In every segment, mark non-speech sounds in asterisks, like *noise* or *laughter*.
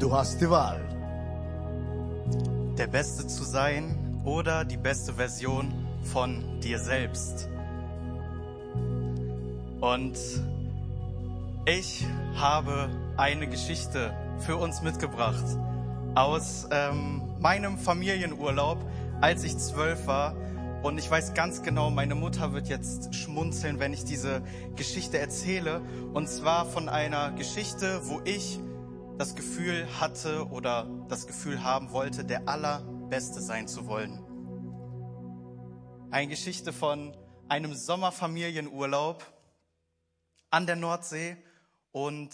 Du hast die Wahl. Der Beste zu sein oder die beste Version von dir selbst. Und ich habe eine Geschichte für uns mitgebracht aus ähm, meinem Familienurlaub, als ich zwölf war. Und ich weiß ganz genau, meine Mutter wird jetzt schmunzeln, wenn ich diese Geschichte erzähle. Und zwar von einer Geschichte, wo ich das Gefühl hatte oder das Gefühl haben wollte, der Allerbeste sein zu wollen. Eine Geschichte von einem Sommerfamilienurlaub an der Nordsee und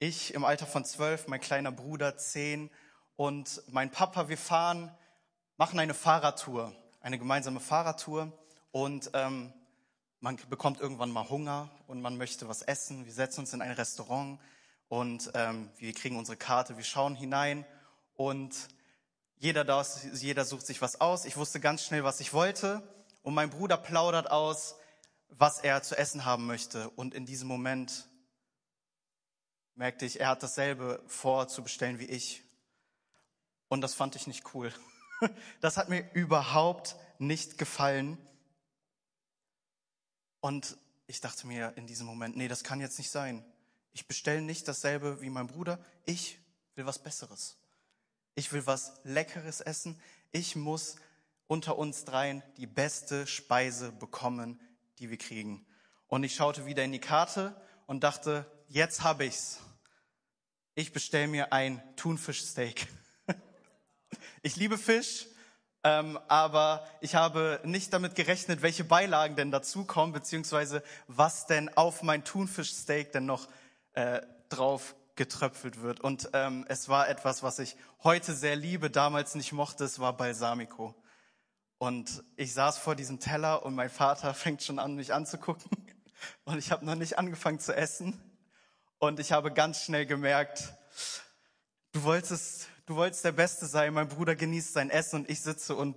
ich im Alter von zwölf, mein kleiner Bruder zehn und mein Papa, wir fahren, machen eine Fahrradtour, eine gemeinsame Fahrradtour und ähm, man bekommt irgendwann mal Hunger und man möchte was essen. Wir setzen uns in ein Restaurant und ähm, wir kriegen unsere Karte, wir schauen hinein und jeder, das, jeder sucht sich was aus. Ich wusste ganz schnell, was ich wollte und mein Bruder plaudert aus, was er zu essen haben möchte. Und in diesem Moment merkte ich, er hat dasselbe vor zu bestellen wie ich. Und das fand ich nicht cool. *laughs* Das hat mir überhaupt nicht gefallen. Und ich dachte mir in diesem Moment, nee, das kann jetzt nicht sein. Ich bestelle nicht dasselbe wie mein Bruder. Ich will was Besseres. Ich will was Leckeres essen. Ich muss unter uns dreien die beste Speise bekommen, die wir kriegen. Und ich schaute wieder in die Karte und dachte, jetzt habe ich's. Ich bestelle mir ein Thunfischsteak. *laughs* Ich liebe Fisch, ähm, aber ich habe nicht damit gerechnet, welche Beilagen denn dazukommen, beziehungsweise was denn auf mein Thunfischsteak denn noch äh, drauf getröpfelt wird. Und ähm, es war etwas, was ich heute sehr liebe, damals nicht mochte, es war Balsamico. Und ich saß vor diesem Teller und mein Vater *laughs* fängt schon an, mich anzugucken. *laughs* Und ich habe noch nicht angefangen zu essen. Und ich habe ganz schnell gemerkt, du wolltest, du wolltest der Beste sein. Mein Bruder genießt sein Essen und ich sitze und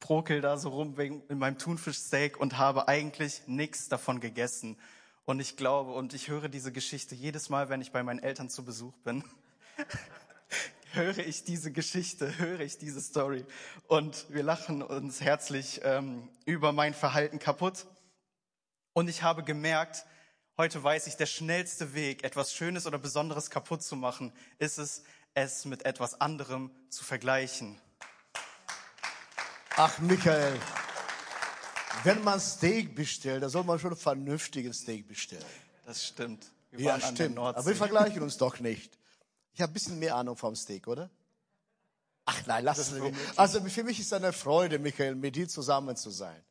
prokel da so rum wegen in meinem Thunfischsteak und habe eigentlich nichts davon gegessen. Und ich glaube und ich höre diese Geschichte jedes Mal, wenn ich bei meinen Eltern zu Besuch bin. *laughs* höre ich diese Geschichte, höre ich diese Story und wir lachen uns herzlich ähm, über mein Verhalten kaputt. Und ich habe gemerkt, heute weiß ich, der schnellste Weg, etwas Schönes oder Besonderes kaputt zu machen, ist es, es mit etwas anderem zu vergleichen. Ach, Michael, wenn man Steak bestellt, dann soll man schon ein vernünftiges Steak bestellen. Das stimmt. Wir ja, stimmt. Aber wir vergleichen uns doch nicht. Ich habe ein bisschen mehr Ahnung vom Steak, oder? Ach nein, lass es mir. Also für mich ist es eine Freude, Michael, mit dir zusammen zu sein.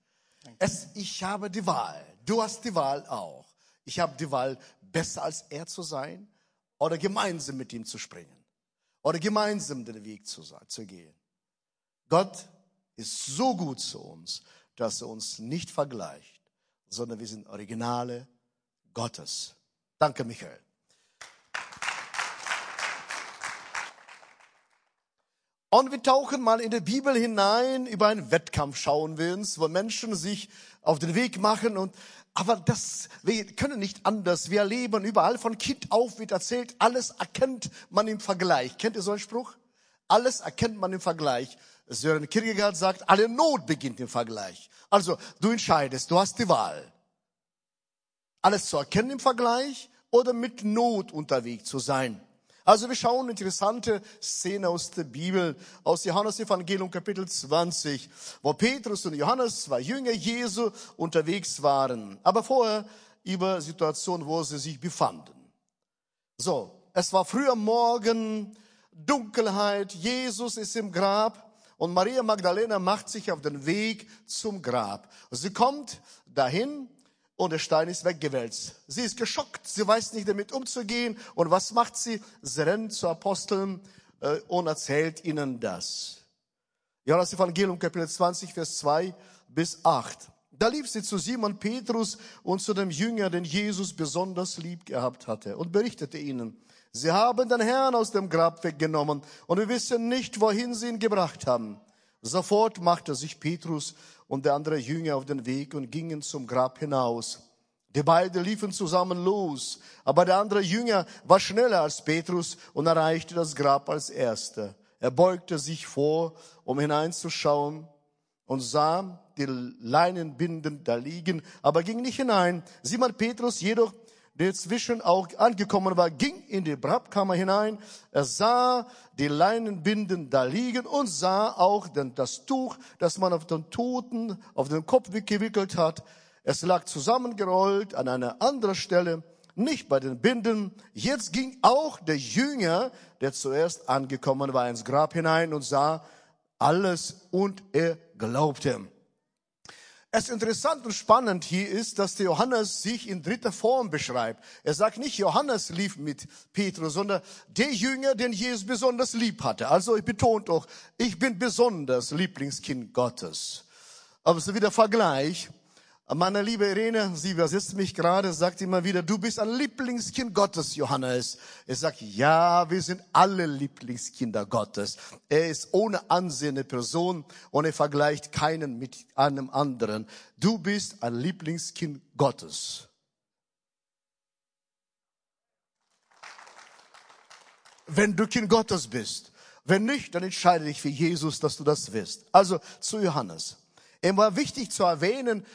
Es, ich habe die Wahl. Du hast die Wahl auch. Ich habe die Wahl, besser als er zu sein oder gemeinsam mit ihm zu springen oder gemeinsam den Weg zu, zu gehen. Gott ist so gut zu uns, dass er uns nicht vergleicht, sondern wir sind Originale Gottes. Danke, Michael. Und wir tauchen mal in die Bibel hinein, über einen Wettkampf schauen wir uns, wo Menschen sich auf den Weg machen und, aber das, wir können nicht anders. Wir erleben überall von Kind auf wird erzählt, alles erkennt man im Vergleich. Kennt ihr so einen Spruch? Alles erkennt man im Vergleich. Sören Kierkegaard sagt, alle Not beginnt im Vergleich. Also, du entscheidest, du hast die Wahl. Alles zu erkennen im Vergleich oder mit Not unterwegs zu sein. Also wir schauen interessante Szene aus der Bibel, aus Johannes Evangelium Kapitel 20, wo Petrus und Johannes, zwei Jünger Jesu, unterwegs waren. Aber vorher über Situation, wo sie sich befanden. So, es war früh am Morgen, Dunkelheit, Jesus ist im Grab und Maria Magdalena macht sich auf den Weg zum Grab. Sie kommt dahin und der Stein ist weggewälzt. Sie ist geschockt, sie weiß nicht damit umzugehen. Und was macht sie? Sie rennt zu Aposteln äh, und erzählt ihnen das. Johannes Evangelium Kapitel 20, Vers 2 bis 8. Da lief sie zu Simon Petrus und zu dem Jünger, den Jesus besonders lieb gehabt hatte und berichtete ihnen, sie haben den Herrn aus dem Grab weggenommen und wir wissen nicht, wohin sie ihn gebracht haben. Sofort machte sich Petrus und der andere Jünger auf den Weg und gingen zum Grab hinaus. Die beiden liefen zusammen los, aber der andere Jünger war schneller als Petrus und erreichte das Grab als erster. Er beugte sich vor, um hineinzuschauen und sah die Leinenbinden da liegen, aber ging nicht hinein. Simon Petrus jedoch, der zwischen auch angekommen war, ging in die Grabkammer hinein. Er sah die Leinenbinden da liegen und sah auch das Tuch, das man auf den Toten, auf den Kopf gewickelt hat. Es lag zusammengerollt an einer anderen Stelle, nicht bei den Binden. Jetzt ging auch der Jünger, der zuerst angekommen war, ins Grab hinein und sah alles und er glaubte. Es interessant und spannend hier ist, dass der Johannes sich in dritter Form beschreibt. Er sagt nicht, Johannes lief mit Petrus, sondern der Jünger, den Jesus besonders lieb hatte. Also ich betont doch, ich bin besonders Lieblingskind Gottes. Aber so wie der Vergleich. Meine liebe Irene, sie übersetzt mich gerade, sagt immer wieder, du bist ein Lieblingskind Gottes, Johannes. Er sagt, ja, wir sind alle Lieblingskinder Gottes. Er ist ohne Ansehen eine Person und er vergleicht keinen mit einem anderen. Du bist ein Lieblingskind Gottes. Wenn du Kind Gottes bist. Wenn nicht, dann entscheide dich für Jesus, dass du das wirst. Also zu Johannes. Er war wichtig zu erwähnen,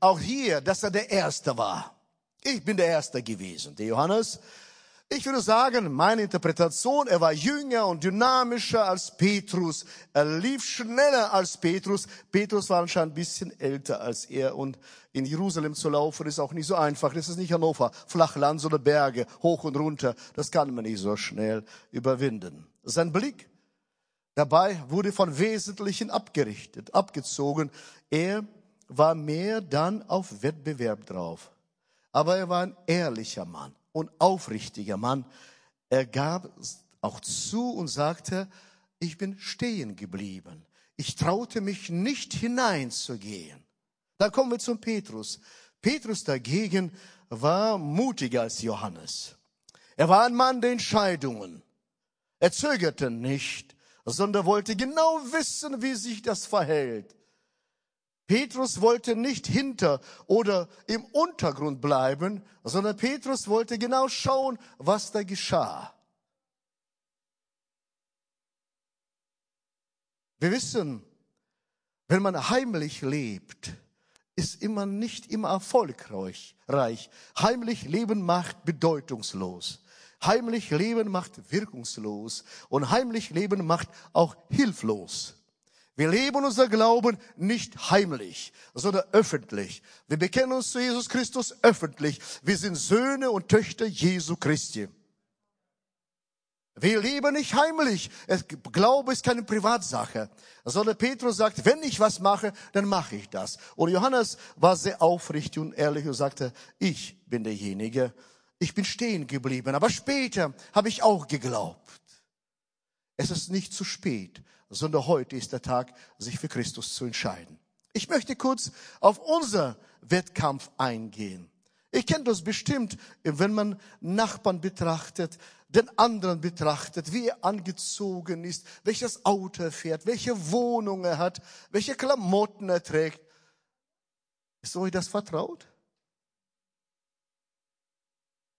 auch hier, dass er der Erste war. Ich bin der Erste gewesen, der Johannes. Ich würde sagen, meine Interpretation, er war jünger und dynamischer als Petrus. Er lief schneller als Petrus. Petrus war anscheinend ein bisschen älter als er und in Jerusalem zu laufen ist auch nicht so einfach. Das ist nicht Hannover, Flachland, sondern Berge, hoch und runter. Das kann man nicht so schnell überwinden. Sein Blick Dabei wurde von Wesentlichen abgerichtet, abgezogen. Er war mehr dann auf Wettbewerb drauf. Aber er war ein ehrlicher Mann und aufrichtiger Mann. Er gab auch zu und sagte, ich bin stehen geblieben. Ich traute mich nicht hineinzugehen. Da kommen wir zum Petrus. Petrus dagegen war mutiger als Johannes. Er war ein Mann der Entscheidungen. Er zögerte nicht sondern wollte genau wissen, wie sich das verhält. Petrus wollte nicht hinter oder im Untergrund bleiben, sondern Petrus wollte genau schauen, was da geschah. Wir wissen, wenn man heimlich lebt, ist immer nicht immer erfolgreich. Heimlich leben macht bedeutungslos. Heimlich Leben macht wirkungslos und heimlich Leben macht auch hilflos. Wir leben unser Glauben nicht heimlich, sondern öffentlich. Wir bekennen uns zu Jesus Christus öffentlich. Wir sind Söhne und Töchter Jesu Christi. Wir leben nicht heimlich. Glaube ist keine Privatsache, sondern Petrus sagt, wenn ich was mache, dann mache ich das. Und Johannes war sehr aufrichtig und ehrlich und sagte, ich bin derjenige, ich bin stehen geblieben, aber später habe ich auch geglaubt. Es ist nicht zu spät, sondern heute ist der Tag, sich für Christus zu entscheiden. Ich möchte kurz auf unser Wettkampf eingehen. Ich kenne das bestimmt, wenn man Nachbarn betrachtet, den anderen betrachtet, wie er angezogen ist, welches Auto er fährt, welche Wohnung er hat, welche Klamotten er trägt. Ist euch das vertraut?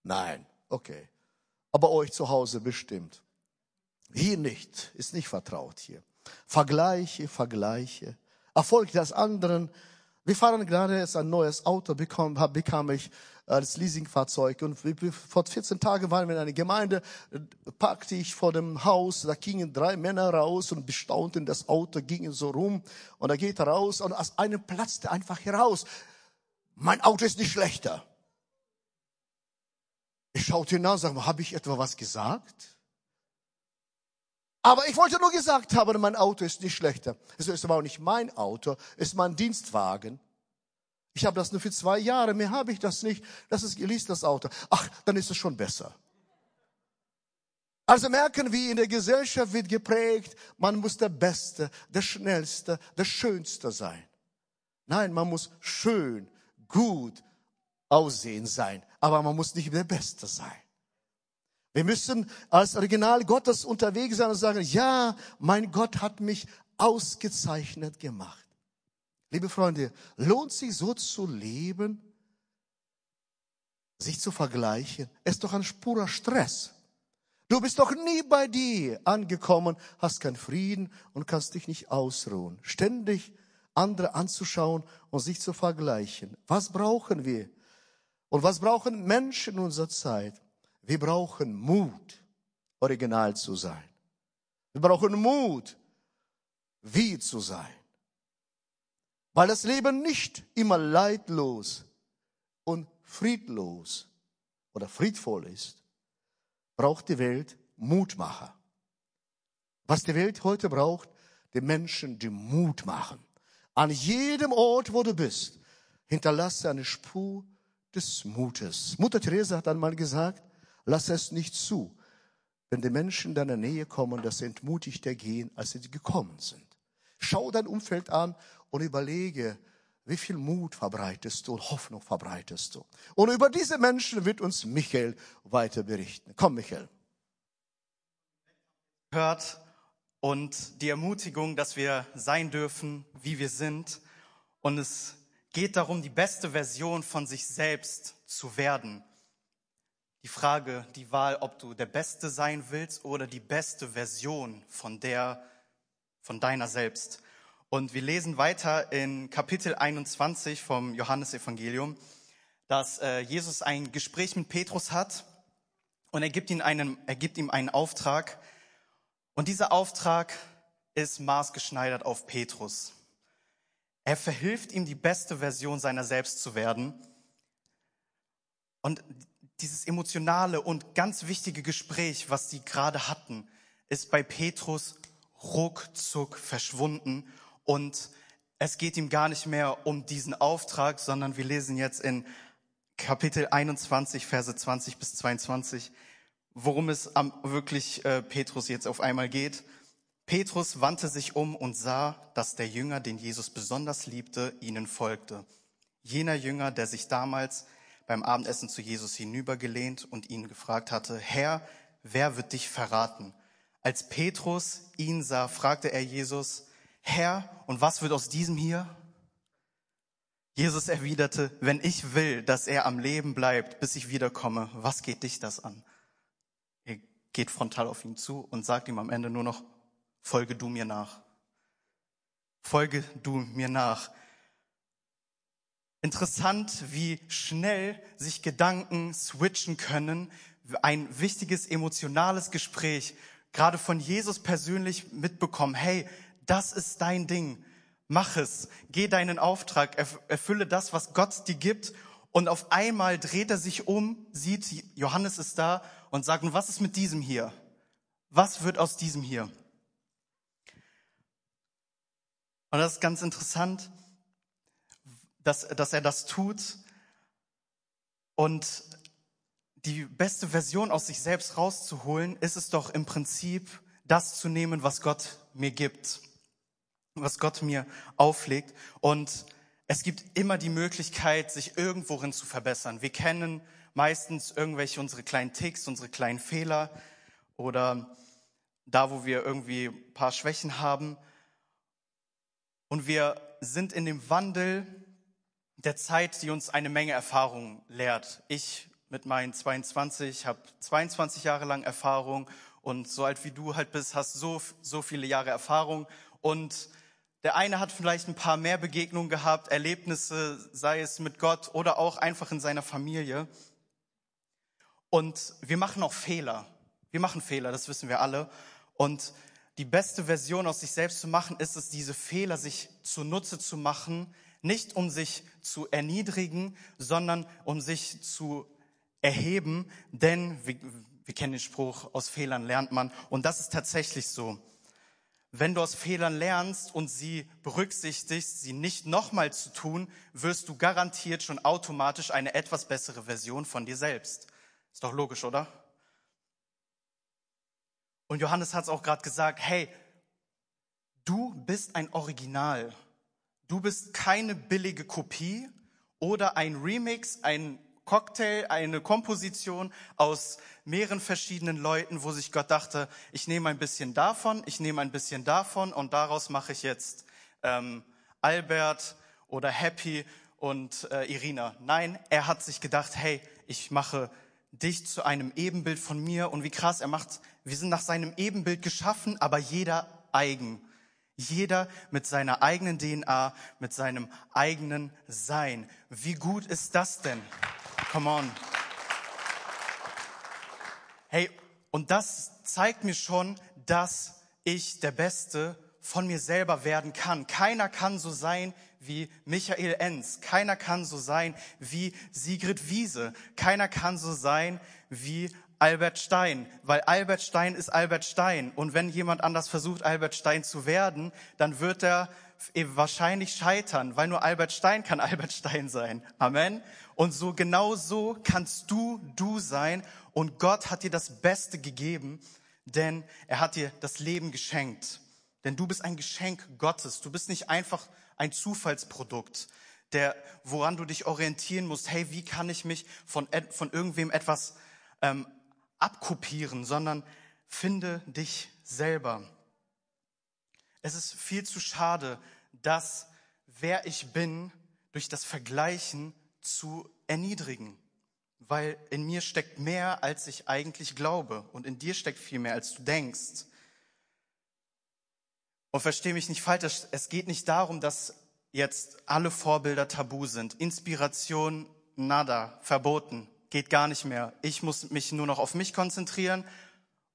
Nein, okay. Aber euch zu Hause bestimmt. Hier nicht, ist nicht vertraut hier. Vergleiche, Vergleiche. Erfolg des anderen. Wir fahren gerade jetzt ein neues Auto bekommen, bekam ich als Leasingfahrzeug. Und vor 14 Tagen waren wir in einer Gemeinde, packte ich vor dem Haus, da gingen drei Männer raus und bestaunten das Auto, gingen so rum. Und da geht er raus und aus einem platzte einfach heraus. Mein Auto ist nicht schlechter. Ihn an und sagte, habe ich etwa was gesagt? Aber ich wollte nur gesagt haben, mein Auto ist nicht schlechter. Es ist aber auch nicht mein Auto, es ist mein Dienstwagen. Ich habe das nur für zwei Jahre, mehr habe ich das nicht. Das ist geleast, das Auto. Ach, dann ist es schon besser. Also merken wir, in der Gesellschaft wird geprägt, man muss der Beste, der Schnellste, der Schönste sein. Nein, man muss schön, gut, Aussehen sein, aber man muss nicht der Beste sein. Wir müssen als Original Gottes unterwegs sein und sagen, ja, mein Gott hat mich ausgezeichnet gemacht. Liebe Freunde, lohnt sich so zu leben? sich zu vergleichen, ist doch ein purer Stress. Du bist doch nie bei dir angekommen, hast keinen Frieden und kannst dich nicht ausruhen. Ständig andere anzuschauen und sich zu vergleichen. Was brauchen wir? Und was brauchen Menschen in unserer Zeit? Wir brauchen Mut, original zu sein. Wir brauchen Mut, wie zu sein. Weil das Leben nicht immer leidlos und friedlos oder friedvoll ist braucht die Welt Mutmacher. Was die Welt heute braucht, die Menschen, die Mut machen. An jedem Ort, wo du bist, hinterlasse eine Spur des Mutes. Mutter Teresa hat einmal gesagt, lass es nicht zu, wenn die Menschen in deiner Nähe kommen, dass sie entmutigter gehen, als sie gekommen sind. Schau dein Umfeld an und überlege, wie viel Mut verbreitest du und Hoffnung verbreitest du? Und über diese Menschen wird uns Michael weiter berichten. Komm, Michael. Hört und die Ermutigung, dass wir sein dürfen, wie wir sind. Und es geht darum, die beste Version von sich selbst zu werden. Die Frage, die Wahl, ob du der Beste sein willst oder die beste Version von der, von deiner selbst. Und wir lesen weiter in Kapitel 21 vom Johannesevangelium, dass äh, Jesus ein Gespräch mit Petrus hat und er gibt, ihm einen, er gibt ihm einen Auftrag. Und dieser Auftrag ist maßgeschneidert auf Petrus. Er verhilft ihm, die beste Version seiner selbst zu werden. Und dieses emotionale und ganz wichtige Gespräch, was sie gerade hatten, ist bei Petrus ruckzuck verschwunden und es geht ihm gar nicht mehr um diesen Auftrag, sondern wir lesen jetzt in Kapitel 21, Verse 20 bis 22, worum es am, wirklich äh, Petrus jetzt auf einmal geht. Petrus wandte sich um und sah, dass der Jünger, den Jesus besonders liebte, ihnen folgte. Jener Jünger, der sich damals beim Abendessen zu Jesus hinübergelehnt und ihn gefragt hatte, Herr, wer wird dich verraten? Als Petrus ihn sah, fragte er Jesus, Herr, und was wird aus diesem hier? Jesus erwiderte, wenn ich will, dass er am Leben bleibt, bis ich wiederkomme, was geht dich das an? Er geht frontal auf ihn zu und sagt ihm am Ende nur noch, folge du mir nach. Folge du mir nach. Interessant, wie schnell sich Gedanken switchen können. Ein wichtiges emotionales Gespräch, gerade von Jesus persönlich mitbekommen. Hey, das ist dein Ding. Mach es. Geh deinen Auftrag. Erfülle das, was Gott dir gibt. Und auf einmal dreht er sich um, sieht, Johannes ist da und sagt, was ist mit diesem hier? Was wird aus diesem hier? Und das ist ganz interessant, dass, dass er das tut und die beste Version aus sich selbst rauszuholen, ist es doch im Prinzip, das zu nehmen, was Gott mir gibt was Gott mir auflegt. Und es gibt immer die Möglichkeit, sich irgendworin zu verbessern. Wir kennen meistens irgendwelche unsere kleinen Ticks, unsere kleinen Fehler oder da, wo wir irgendwie ein paar Schwächen haben. Und wir sind in dem Wandel der Zeit, die uns eine Menge Erfahrung lehrt. Ich mit meinen 22 habe 22 Jahre lang Erfahrung und so alt wie du halt bist, hast so, so viele Jahre Erfahrung und der eine hat vielleicht ein paar mehr Begegnungen gehabt, Erlebnisse, sei es mit Gott oder auch einfach in seiner Familie. Und wir machen auch Fehler. Wir machen Fehler, das wissen wir alle. Und die beste Version aus sich selbst zu machen, ist es, diese Fehler sich zunutze zu machen, nicht um sich zu erniedrigen, sondern um sich zu erheben. Denn wir, wir kennen den Spruch, aus Fehlern lernt man. Und das ist tatsächlich so wenn du aus Fehlern lernst und sie berücksichtigst, sie nicht nochmal zu tun, wirst du garantiert schon automatisch eine etwas bessere Version von dir selbst. Ist doch logisch, oder? Und Johannes hat es auch gerade gesagt, hey, du bist ein Original. Du bist keine billige Kopie oder ein Remix, ein Cocktail, eine Komposition aus mehreren verschiedenen Leuten, wo sich Gott dachte, ich nehme ein bisschen davon, ich nehme ein bisschen davon und daraus mache ich jetzt ähm, Albert oder Happy und äh, Irina. Nein, er hat sich gedacht, hey, ich mache dich zu einem Ebenbild von mir und wie krass er macht, wir sind nach seinem Ebenbild geschaffen, aber jeder eigen. Jeder mit seiner eigenen DNA, mit seinem eigenen Sein. Wie gut ist das denn? Come on. Hey, und das zeigt mir schon, dass ich der Beste von mir selber werden kann. Keiner kann so sein wie Michael Enz. Keiner kann so sein wie Sigrid Wiese. Keiner kann so sein wie Albert Stein, weil Albert Stein ist Albert Stein. Und wenn jemand anders versucht, Albert Stein zu werden, dann wird er wahrscheinlich scheitern, weil nur Albert Stein kann *laughs* Albert Stein sein. Amen. Und so genau so kannst du du sein. Und Gott hat dir das Beste gegeben, denn er hat dir das Leben geschenkt. Denn du bist ein Geschenk Gottes. Du bist nicht einfach ein Zufallsprodukt, der, woran du dich orientieren musst. Hey, wie kann ich mich von, von irgendwem etwas ähm, abkopieren, sondern finde dich selber. Es ist viel zu schade, dass wer ich bin durch das Vergleichen zu erniedrigen, weil in mir steckt mehr, als ich eigentlich glaube und in dir steckt viel mehr, als du denkst. Und verstehe mich nicht falsch, es geht nicht darum, dass jetzt alle Vorbilder tabu sind. Inspiration, nada, verboten geht gar nicht mehr. Ich muss mich nur noch auf mich konzentrieren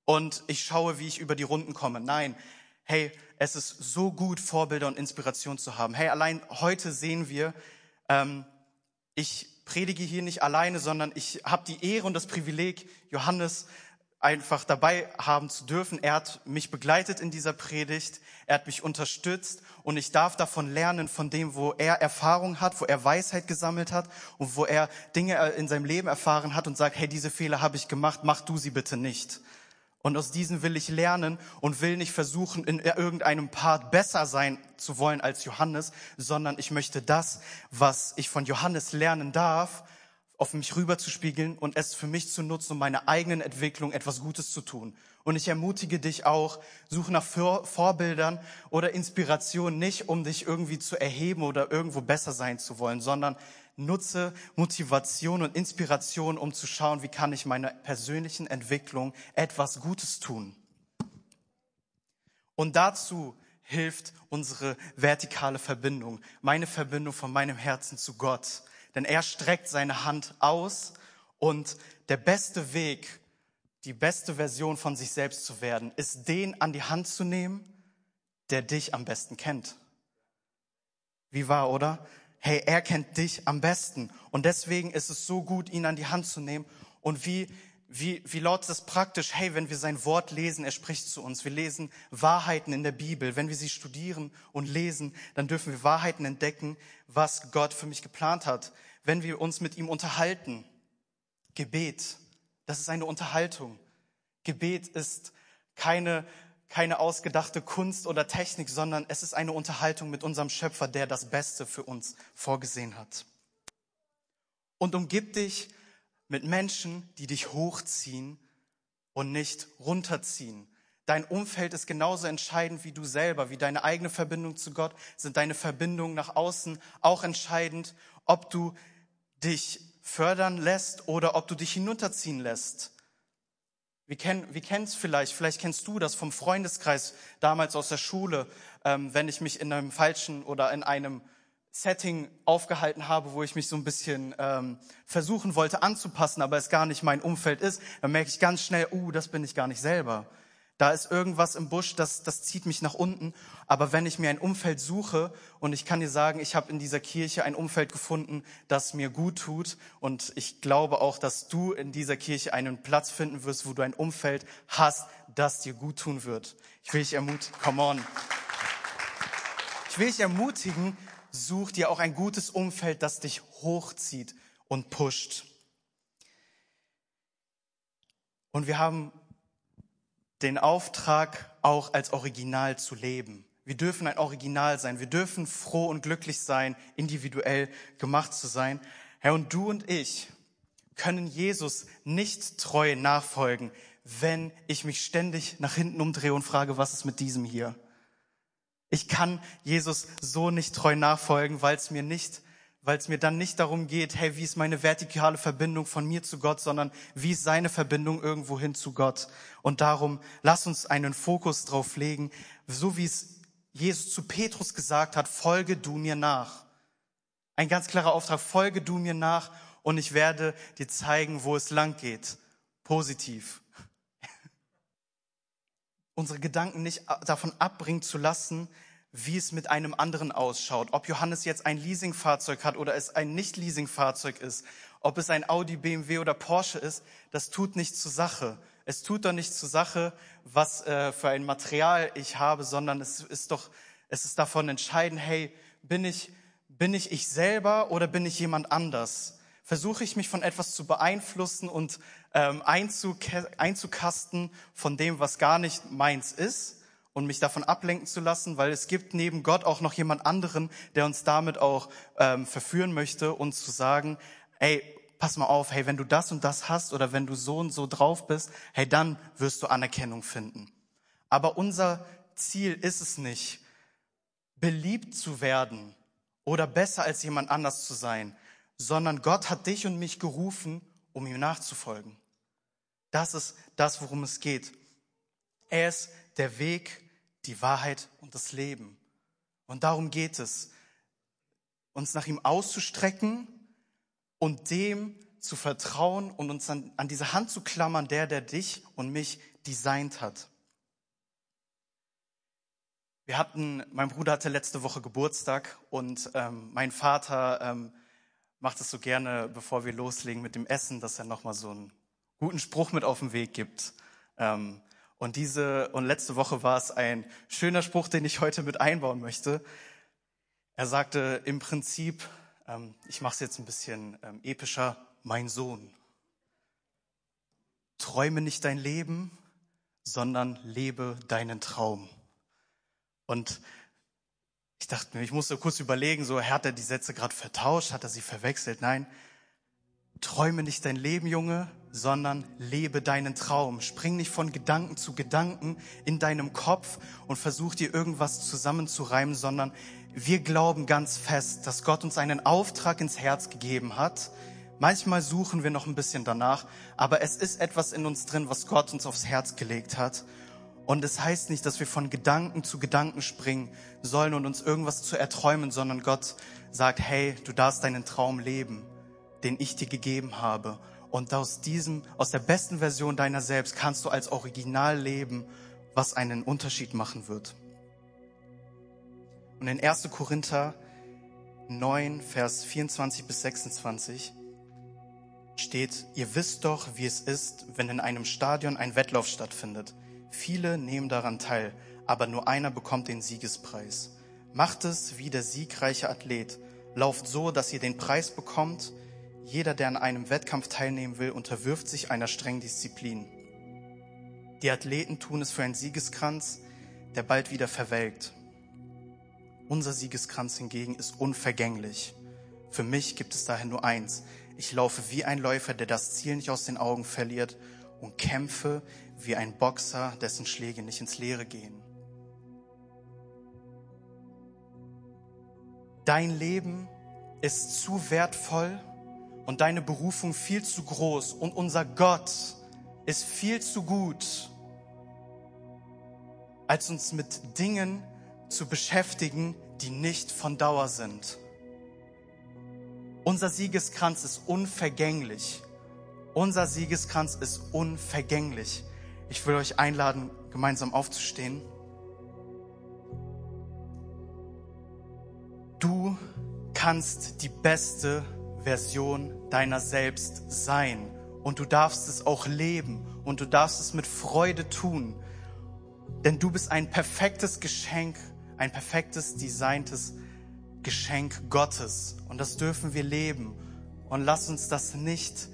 und ich schaue, wie ich über die Runden komme. Nein, hey, es ist so gut, Vorbilder und Inspiration zu haben. Hey, allein heute sehen wir, ähm, ich predige hier nicht alleine, sondern ich habe die Ehre und das Privileg, Johannes einfach dabei haben zu dürfen. Er hat mich begleitet in dieser Predigt, er hat mich unterstützt und ich darf davon lernen, von dem, wo er Erfahrung hat, wo er Weisheit gesammelt hat und wo er Dinge in seinem Leben erfahren hat und sagt, hey, diese Fehler habe ich gemacht, mach du sie bitte nicht. Und aus diesen will ich lernen und will nicht versuchen, in irgendeinem Part besser sein zu wollen als Johannes, sondern ich möchte das, was ich von Johannes lernen darf, auf mich rüberzuspiegeln und es für mich zu nutzen, um meine eigenen Entwicklung etwas Gutes zu tun. Und ich ermutige dich auch, suche nach Vorbildern oder Inspiration nicht, um dich irgendwie zu erheben oder irgendwo besser sein zu wollen, sondern nutze Motivation und Inspiration, um zu schauen, wie kann ich meiner persönlichen Entwicklung etwas Gutes tun. Und dazu hilft unsere vertikale Verbindung, meine Verbindung von meinem Herzen zu Gott denn er streckt seine Hand aus und der beste Weg, die beste Version von sich selbst zu werden, ist den an die Hand zu nehmen, der dich am besten kennt. Wie war, oder? Hey, er kennt dich am besten. Und deswegen ist es so gut, ihn an die Hand zu nehmen. Und wie, wie, wie lautet das praktisch? Hey, wenn wir sein Wort lesen, er spricht zu uns. Wir lesen Wahrheiten in der Bibel. Wenn wir sie studieren und lesen, dann dürfen wir Wahrheiten entdecken, was Gott für mich geplant hat wenn wir uns mit ihm unterhalten. Gebet, das ist eine Unterhaltung. Gebet ist keine, keine ausgedachte Kunst oder Technik, sondern es ist eine Unterhaltung mit unserem Schöpfer, der das Beste für uns vorgesehen hat. Und umgib dich mit Menschen, die dich hochziehen und nicht runterziehen. Dein Umfeld ist genauso entscheidend wie du selber, wie deine eigene Verbindung zu Gott, sind deine Verbindungen nach außen auch entscheidend, ob du dich fördern lässt oder ob du dich hinunterziehen lässt. Wie, kenn, wie kennst vielleicht, vielleicht kennst du das vom Freundeskreis damals aus der Schule, ähm, wenn ich mich in einem falschen oder in einem Setting aufgehalten habe, wo ich mich so ein bisschen ähm, versuchen wollte anzupassen, aber es gar nicht mein Umfeld ist, dann merke ich ganz schnell, uh, das bin ich gar nicht selber. Da ist irgendwas im Busch, das, das zieht mich nach unten. Aber wenn ich mir ein Umfeld suche, und ich kann dir sagen, ich habe in dieser Kirche ein Umfeld gefunden, das mir gut tut. Und ich glaube auch, dass du in dieser Kirche einen Platz finden wirst, wo du ein Umfeld hast, das dir gut tun wird. Ich will dich ermutigen, come on. Ich will dich ermutigen, such dir auch ein gutes Umfeld, das dich hochzieht und pusht. Und wir haben den Auftrag, auch als Original zu leben. Wir dürfen ein Original sein. Wir dürfen froh und glücklich sein, individuell gemacht zu sein. Herr, und du und ich können Jesus nicht treu nachfolgen, wenn ich mich ständig nach hinten umdrehe und frage, was ist mit diesem hier? Ich kann Jesus so nicht treu nachfolgen, weil es mir nicht weil es mir dann nicht darum geht, hey, wie ist meine vertikale Verbindung von mir zu Gott, sondern wie ist seine Verbindung irgendwo hin zu Gott. Und darum, lass uns einen Fokus drauf legen, so wie es Jesus zu Petrus gesagt hat, folge du mir nach. Ein ganz klarer Auftrag, folge du mir nach und ich werde dir zeigen, wo es lang geht. Positiv. Unsere Gedanken nicht davon abbringen zu lassen, wie es mit einem anderen ausschaut. Ob Johannes jetzt ein Leasingfahrzeug hat oder es ein Nicht-Leasingfahrzeug ist, ob es ein Audi, BMW oder Porsche ist, das tut nichts zur Sache. Es tut doch nichts zur Sache, was äh, für ein Material ich habe, sondern es ist doch, es ist davon entscheidend, hey, bin ich, bin ich ich selber oder bin ich jemand anders? Versuche ich mich von etwas zu beeinflussen und ähm, einzukasten von dem, was gar nicht meins ist? und mich davon ablenken zu lassen, weil es gibt neben Gott auch noch jemand anderen, der uns damit auch ähm, verführen möchte, uns zu sagen, ey, pass mal auf, hey, wenn du das und das hast oder wenn du so und so drauf bist, hey, dann wirst du Anerkennung finden. Aber unser Ziel ist es nicht, beliebt zu werden oder besser als jemand anders zu sein, sondern Gott hat dich und mich gerufen, um ihm nachzufolgen. Das ist das, worum es geht. Er ist der Weg, die Wahrheit und das Leben. Und darum geht es, uns nach ihm auszustrecken und dem zu vertrauen und uns an, an diese Hand zu klammern, der, der dich und mich designt hat. Wir hatten, mein Bruder hatte letzte Woche Geburtstag und ähm, mein Vater ähm, macht es so gerne, bevor wir loslegen mit dem Essen, dass er nochmal so einen guten Spruch mit auf den Weg gibt. Ähm, und diese, und letzte Woche war es ein schöner Spruch, den ich heute mit einbauen möchte. Er sagte im Prinzip, ähm, ich mache es jetzt ein bisschen ähm, epischer, mein Sohn, träume nicht dein Leben, sondern lebe deinen Traum. Und ich dachte mir, ich musste kurz überlegen, so hat er die Sätze gerade vertauscht, hat er sie verwechselt? Nein, träume nicht dein Leben, Junge, sondern lebe deinen Traum. Spring nicht von Gedanken zu Gedanken in deinem Kopf und versuch dir irgendwas zusammenzureimen, sondern wir glauben ganz fest, dass Gott uns einen Auftrag ins Herz gegeben hat. Manchmal suchen wir noch ein bisschen danach, aber es ist etwas in uns drin, was Gott uns aufs Herz gelegt hat. Und es heißt nicht, dass wir von Gedanken zu Gedanken springen sollen und uns irgendwas zu erträumen, sondern Gott sagt, hey, du darfst deinen Traum leben, den ich dir gegeben habe. Und aus diesem, aus der besten Version deiner selbst kannst du als Original leben, was einen Unterschied machen wird. Und in 1. Korinther 9, Vers 24 bis 26 steht, ihr wisst doch, wie es ist, wenn in einem Stadion ein Wettlauf stattfindet. Viele nehmen daran teil, aber nur einer bekommt den Siegespreis. Macht es wie der siegreiche Athlet. Lauft so, dass ihr den Preis bekommt, jeder, der an einem Wettkampf teilnehmen will, unterwirft sich einer strengen Disziplin. Die Athleten tun es für einen Siegeskranz, der bald wieder verwelkt. Unser Siegeskranz hingegen ist unvergänglich. Für mich gibt es daher nur eins. Ich laufe wie ein Läufer, der das Ziel nicht aus den Augen verliert und kämpfe wie ein Boxer, dessen Schläge nicht ins Leere gehen. Dein Leben ist zu wertvoll, und deine Berufung viel zu groß und unser Gott ist viel zu gut, als uns mit Dingen zu beschäftigen, die nicht von Dauer sind. Unser Siegeskranz ist unvergänglich. Unser Siegeskranz ist unvergänglich. Ich will euch einladen, gemeinsam aufzustehen. Du kannst die beste Version deiner selbst sein. Und du darfst es auch leben und du darfst es mit Freude tun. Denn du bist ein perfektes Geschenk, ein perfektes, designtes Geschenk Gottes. Und das dürfen wir leben. Und lass uns das nicht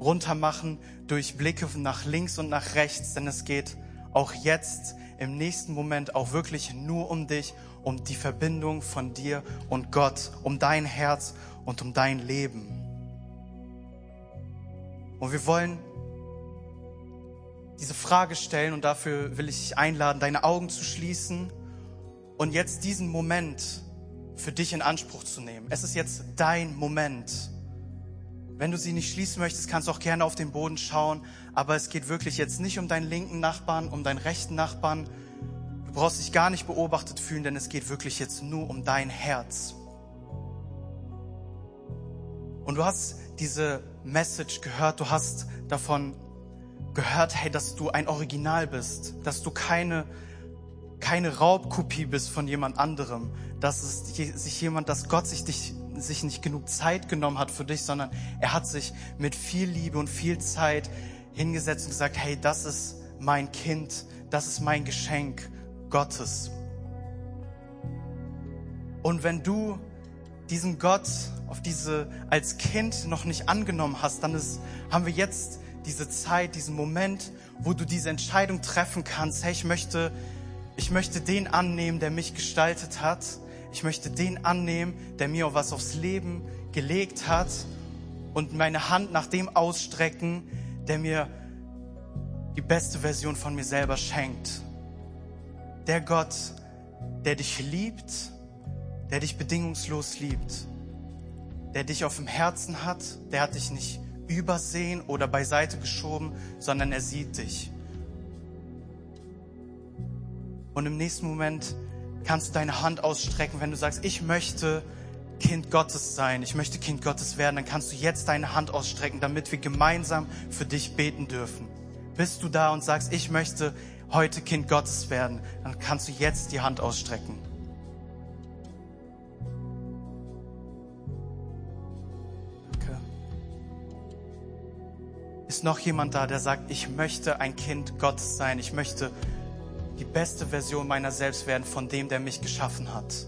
runtermachen durch Blicke nach links und nach rechts, denn es geht auch jetzt im nächsten Moment auch wirklich nur um dich, um die Verbindung von dir und Gott, um dein Herz und um dein Leben. Und wir wollen diese Frage stellen und dafür will ich dich einladen, deine Augen zu schließen und jetzt diesen Moment für dich in Anspruch zu nehmen. Es ist jetzt dein Moment. Wenn du sie nicht schließen möchtest, kannst du auch gerne auf den Boden schauen. Aber es geht wirklich jetzt nicht um deinen linken Nachbarn, um deinen rechten Nachbarn. Du brauchst dich gar nicht beobachtet fühlen, denn es geht wirklich jetzt nur um dein Herz. Und du hast diese Message gehört, du hast davon gehört, hey, dass du ein Original bist, dass du keine, keine Raubkopie bist von jemand anderem, dass es sich jemand, dass Gott sich dich, sich nicht genug Zeit genommen hat für dich, sondern er hat sich mit viel Liebe und viel Zeit hingesetzt und gesagt, hey, das ist mein Kind, das ist mein Geschenk Gottes. Und wenn du diesen Gott auf diese als Kind noch nicht angenommen hast, dann ist, haben wir jetzt diese Zeit, diesen Moment, wo du diese Entscheidung treffen kannst. Hey, ich möchte, ich möchte den annehmen, der mich gestaltet hat. Ich möchte den annehmen, der mir was aufs Leben gelegt hat und meine Hand nach dem ausstrecken, der mir die beste Version von mir selber schenkt. Der Gott, der dich liebt, der dich bedingungslos liebt, der dich auf dem Herzen hat, der hat dich nicht übersehen oder beiseite geschoben, sondern er sieht dich. Und im nächsten Moment kannst du deine Hand ausstrecken, wenn du sagst, ich möchte Kind Gottes sein, ich möchte Kind Gottes werden, dann kannst du jetzt deine Hand ausstrecken, damit wir gemeinsam für dich beten dürfen. Bist du da und sagst, ich möchte heute Kind Gottes werden, dann kannst du jetzt die Hand ausstrecken. Ist noch jemand da, der sagt, ich möchte ein Kind Gottes sein, ich möchte die beste Version meiner selbst werden von dem, der mich geschaffen hat?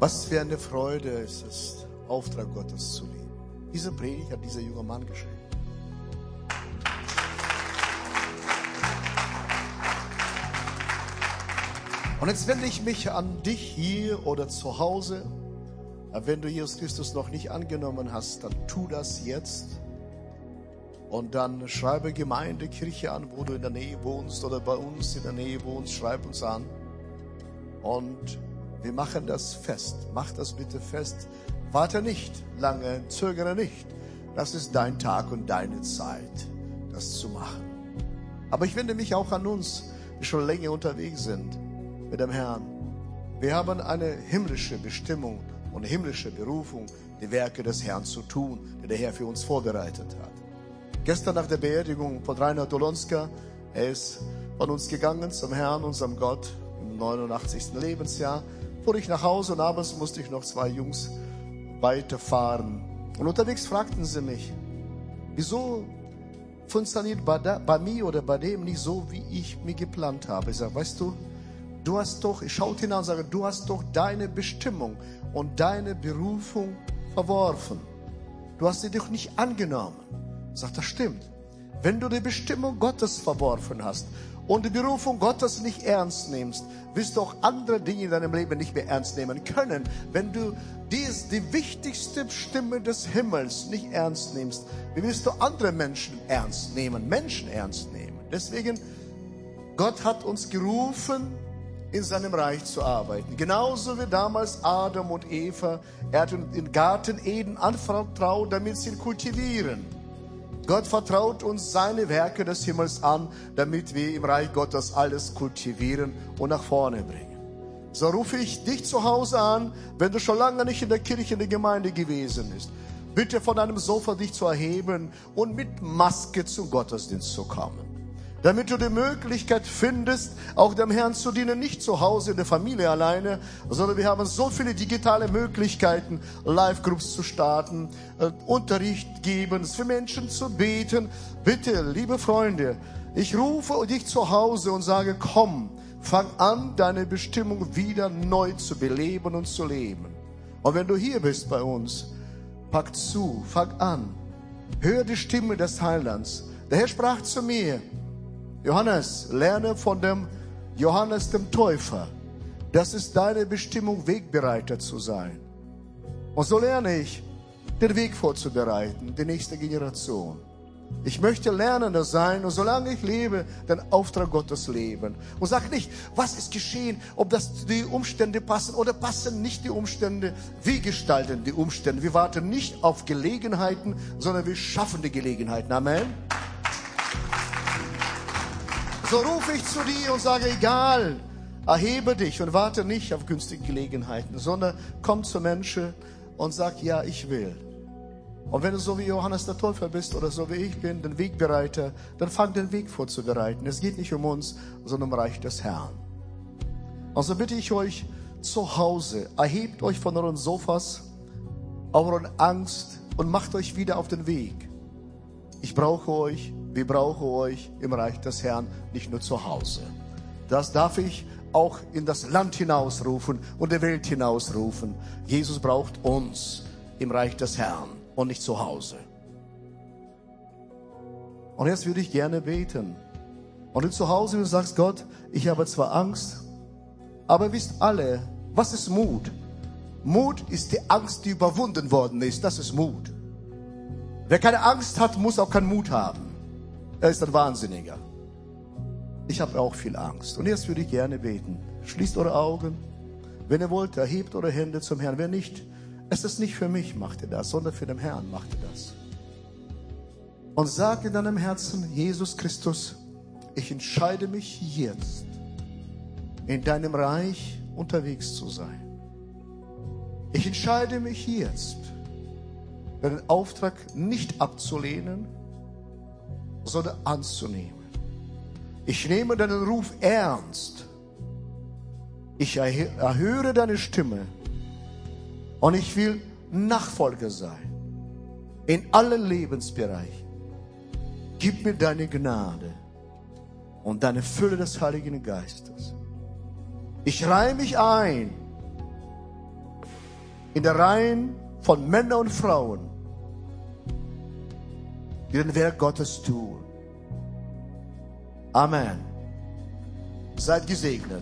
Was für eine Freude ist es, Auftrag Gottes zu leben. Diese Predigt hat dieser junge Mann geschrieben. Und jetzt wende ich mich an dich hier oder zu Hause. Wenn du Jesus Christus noch nicht angenommen hast, dann tu das jetzt. Und dann schreibe Gemeinde, Kirche an, wo du in der Nähe wohnst oder bei uns in der Nähe wohnst. Schreib uns an. Und wir machen das fest. Mach das bitte fest. Warte nicht lange, zögere nicht. Das ist dein Tag und deine Zeit, das zu machen. Aber ich wende mich auch an uns, die schon länger unterwegs sind mit dem Herrn. Wir haben eine himmlische Bestimmung und himmlische Berufung, die Werke des Herrn zu tun, die der Herr für uns vorbereitet hat. Gestern nach der Beerdigung von Reinhard Dolonska, er ist von uns gegangen zum Herrn, unserem Gott, im 89. Lebensjahr, fuhr ich nach Hause und abends musste ich noch zwei Jungs weiterfahren. Und unterwegs fragten sie mich, wieso funktioniert bei, bei mir oder bei dem nicht so, wie ich mir geplant habe. Ich sage, weißt du, du hast doch, ich schaue hinein und sage, du hast doch deine Bestimmung und deine Berufung verworfen. Du hast sie doch nicht angenommen. Sagt, das stimmt. Wenn du die Bestimmung Gottes verworfen hast und die Berufung Gottes nicht ernst nimmst, wirst du auch andere Dinge in deinem Leben nicht mehr ernst nehmen können. Wenn du dies, die wichtigste Stimme des Himmels nicht ernst nimmst, wie wirst du andere Menschen ernst nehmen, Menschen ernst nehmen? Deswegen, Gott hat uns gerufen, in seinem Reich zu arbeiten. Genauso wie damals Adam und Eva. Er hat den Garten Eden anvertraut, damit sie ihn kultivieren. Gott vertraut uns seine Werke des Himmels an, damit wir im Reich Gottes alles kultivieren und nach vorne bringen. So rufe ich dich zu Hause an, wenn du schon lange nicht in der Kirche, in der Gemeinde gewesen bist. Bitte von deinem Sofa dich zu erheben und mit Maske zum Gottesdienst zu kommen damit du die Möglichkeit findest, auch dem Herrn zu dienen, nicht zu Hause in der Familie alleine, sondern wir haben so viele digitale Möglichkeiten, Live-Groups zu starten, äh, Unterricht geben, für Menschen zu beten. Bitte, liebe Freunde, ich rufe dich zu Hause und sage, komm, fang an, deine Bestimmung wieder neu zu beleben und zu leben. Und wenn du hier bist bei uns, pack zu, fang an, hör die Stimme des Heilands. Der Herr sprach zu mir, Johannes, lerne von dem Johannes dem Täufer. Das ist deine Bestimmung, Wegbereiter zu sein. Und so lerne ich, den Weg vorzubereiten, die nächste Generation. Ich möchte Lernender sein und solange ich lebe, den Auftrag Gottes leben. Und sag nicht, was ist geschehen, ob das die Umstände passen oder passen nicht die Umstände. Wir gestalten die Umstände. Wir warten nicht auf Gelegenheiten, sondern wir schaffen die Gelegenheiten. Amen. So rufe ich zu dir und sage, egal, erhebe dich und warte nicht auf günstige Gelegenheiten, sondern komm zu Menschen und sag, ja, ich will. Und wenn du so wie Johannes der Täufer bist oder so wie ich bin, den Wegbereiter, dann fang den Weg vorzubereiten. Es geht nicht um uns, sondern um Reich des Herrn. Also bitte ich euch zu Hause, erhebt euch von euren Sofas, euren Angst und macht euch wieder auf den Weg. Ich brauche euch, wir brauchen euch im Reich des Herrn, nicht nur zu Hause. Das darf ich auch in das Land hinausrufen und der Welt hinausrufen. Jesus braucht uns im Reich des Herrn und nicht zu Hause. Und jetzt würde ich gerne beten. Und du zu Hause und sagst, Gott, ich habe zwar Angst, aber wisst alle, was ist Mut? Mut ist die Angst, die überwunden worden ist. Das ist Mut. Wer keine Angst hat, muss auch keinen Mut haben. Er ist ein Wahnsinniger. Ich habe auch viel Angst. Und jetzt würde ich gerne beten. Schließt eure Augen. Wenn ihr wollt, erhebt eure Hände zum Herrn. Wer nicht, es ist nicht für mich, macht ihr das, sondern für den Herrn macht ihr das. Und sag in deinem Herzen, Jesus Christus, ich entscheide mich jetzt, in deinem Reich unterwegs zu sein. Ich entscheide mich jetzt, deinen Auftrag nicht abzulehnen, sondern anzunehmen. Ich nehme deinen Ruf ernst. Ich erhöre deine Stimme und ich will Nachfolger sein. In allen Lebensbereichen. Gib mir deine Gnade und deine Fülle des Heiligen Geistes. Ich reihe mich ein in der Reihen von Männern und Frauen, den Werk Gottes tun. Amen. Seid gesegnet.